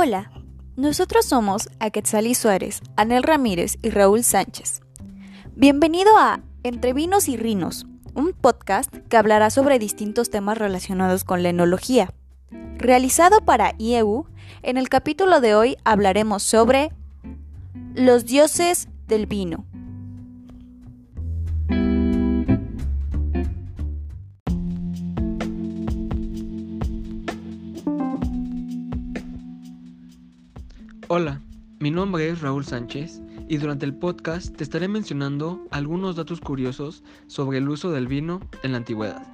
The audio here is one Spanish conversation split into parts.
Hola, nosotros somos Aquetzalí Suárez, Anel Ramírez y Raúl Sánchez. Bienvenido a Entre Vinos y Rinos, un podcast que hablará sobre distintos temas relacionados con la enología. Realizado para IEU, en el capítulo de hoy hablaremos sobre los dioses del vino. Hola, mi nombre es Raúl Sánchez y durante el podcast te estaré mencionando algunos datos curiosos sobre el uso del vino en la antigüedad.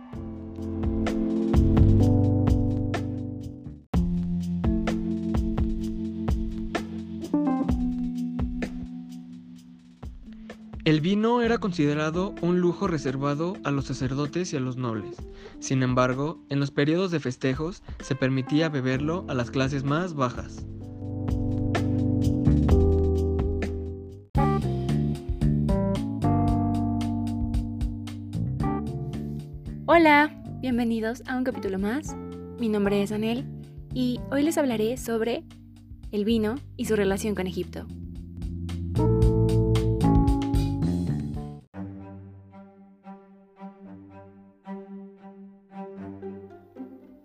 El vino era considerado un lujo reservado a los sacerdotes y a los nobles. Sin embargo, en los periodos de festejos se permitía beberlo a las clases más bajas. Hola, bienvenidos a un capítulo más. Mi nombre es Anel y hoy les hablaré sobre el vino y su relación con Egipto.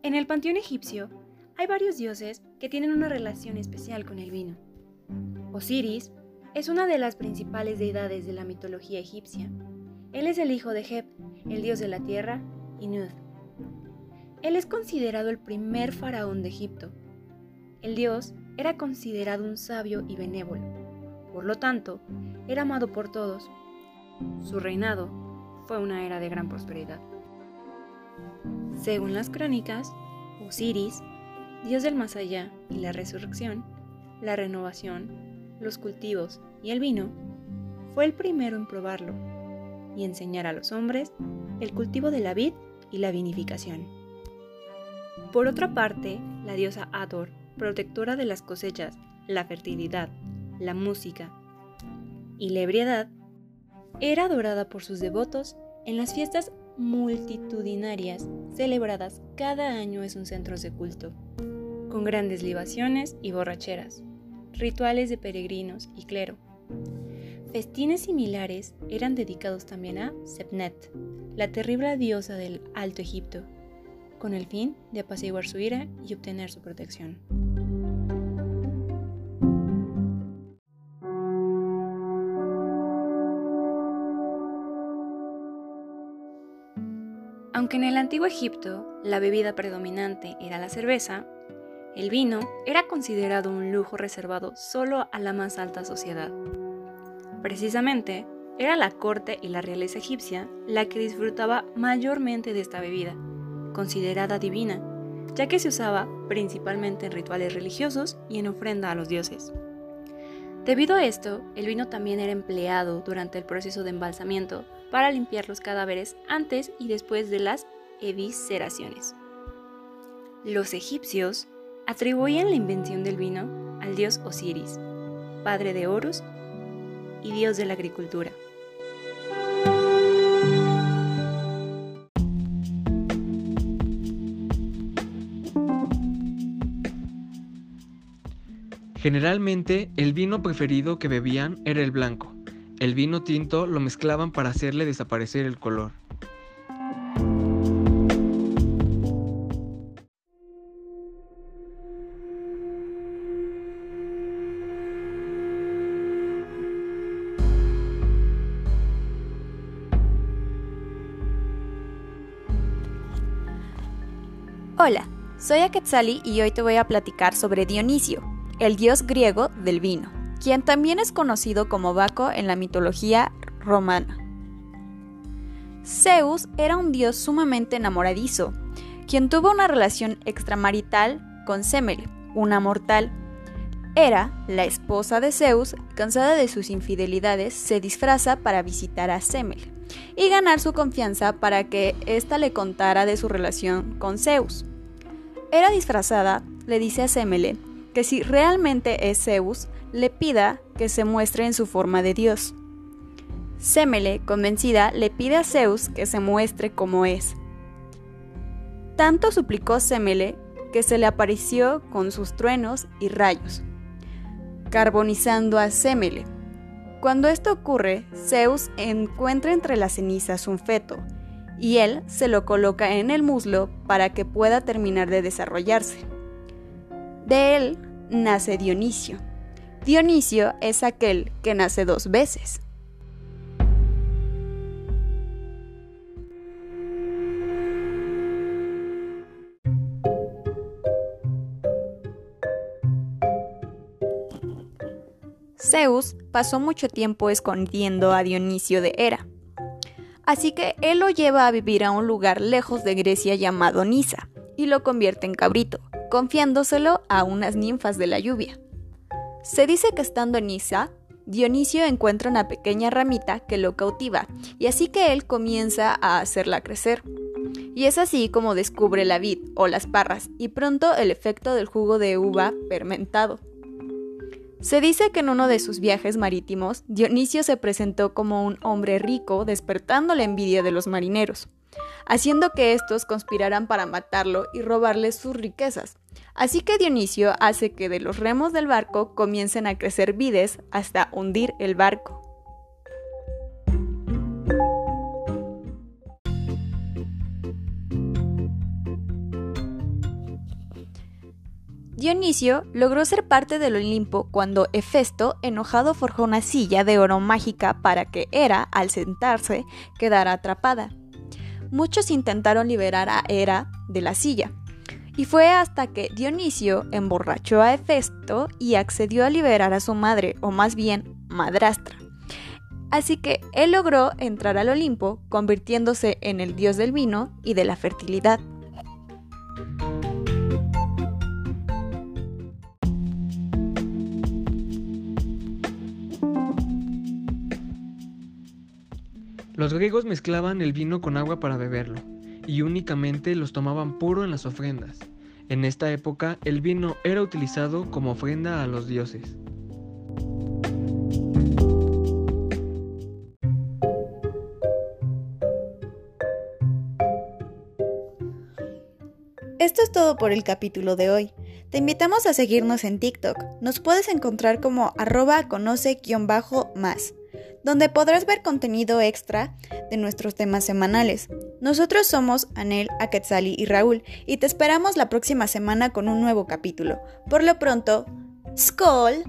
En el panteón egipcio hay varios dioses que tienen una relación especial con el vino. Osiris es una de las principales deidades de la mitología egipcia. Él es el hijo de Heb, el dios de la tierra él es considerado el primer faraón de Egipto. El dios era considerado un sabio y benévolo. Por lo tanto, era amado por todos. Su reinado fue una era de gran prosperidad. Según las crónicas, Osiris, dios del más allá y la resurrección, la renovación, los cultivos y el vino, fue el primero en probarlo y enseñar a los hombres el cultivo de la vid y la vinificación. Por otra parte, la diosa Ador, protectora de las cosechas, la fertilidad, la música y la ebriedad, era adorada por sus devotos en las fiestas multitudinarias celebradas cada año en sus centros de culto, con grandes libaciones y borracheras, rituales de peregrinos y clero. Festines similares eran dedicados también a Sepnet, la terrible diosa del Alto Egipto, con el fin de apaciguar su ira y obtener su protección. Aunque en el antiguo Egipto la bebida predominante era la cerveza, el vino era considerado un lujo reservado solo a la más alta sociedad. Precisamente, era la corte y la realeza egipcia la que disfrutaba mayormente de esta bebida, considerada divina, ya que se usaba principalmente en rituales religiosos y en ofrenda a los dioses. Debido a esto, el vino también era empleado durante el proceso de embalsamiento para limpiar los cadáveres antes y después de las evisceraciones. Los egipcios atribuían la invención del vino al dios Osiris, padre de Horus y dios de la agricultura. Generalmente, el vino preferido que bebían era el blanco. El vino tinto lo mezclaban para hacerle desaparecer el color. Hola, soy Aquetzali y hoy te voy a platicar sobre Dionisio, el dios griego del vino, quien también es conocido como Baco en la mitología romana. Zeus era un dios sumamente enamoradizo, quien tuvo una relación extramarital con Semele, una mortal. Era la esposa de Zeus, cansada de sus infidelidades, se disfraza para visitar a Semele y ganar su confianza para que ésta le contara de su relación con Zeus. Era disfrazada, le dice a Semele que si realmente es Zeus, le pida que se muestre en su forma de Dios. Semele, convencida, le pide a Zeus que se muestre como es. Tanto suplicó Semele que se le apareció con sus truenos y rayos, carbonizando a Semele. Cuando esto ocurre, Zeus encuentra entre las cenizas un feto, y él se lo coloca en el muslo para que pueda terminar de desarrollarse. De él nace Dionisio. Dionisio es aquel que nace dos veces. Zeus pasó mucho tiempo escondiendo a Dionisio de Hera. Así que él lo lleva a vivir a un lugar lejos de Grecia llamado Nisa y lo convierte en cabrito, confiándoselo a unas ninfas de la lluvia. Se dice que estando en Nisa, Dionisio encuentra una pequeña ramita que lo cautiva y así que él comienza a hacerla crecer. Y es así como descubre la vid o las parras y pronto el efecto del jugo de uva fermentado. Se dice que en uno de sus viajes marítimos, Dionisio se presentó como un hombre rico despertando la envidia de los marineros, haciendo que estos conspiraran para matarlo y robarle sus riquezas. Así que Dionisio hace que de los remos del barco comiencen a crecer vides hasta hundir el barco. Dionisio logró ser parte del Olimpo cuando Hefesto, enojado, forjó una silla de oro mágica para que Hera, al sentarse, quedara atrapada. Muchos intentaron liberar a Hera de la silla, y fue hasta que Dionisio emborrachó a Hefesto y accedió a liberar a su madre, o más bien madrastra. Así que él logró entrar al Olimpo, convirtiéndose en el dios del vino y de la fertilidad. Los griegos mezclaban el vino con agua para beberlo, y únicamente los tomaban puro en las ofrendas. En esta época el vino era utilizado como ofrenda a los dioses. Esto es todo por el capítulo de hoy. Te invitamos a seguirnos en TikTok. Nos puedes encontrar como arroba conoce-más donde podrás ver contenido extra de nuestros temas semanales. Nosotros somos Anel, Aquetzali y Raúl y te esperamos la próxima semana con un nuevo capítulo. Por lo pronto, ¡Skol!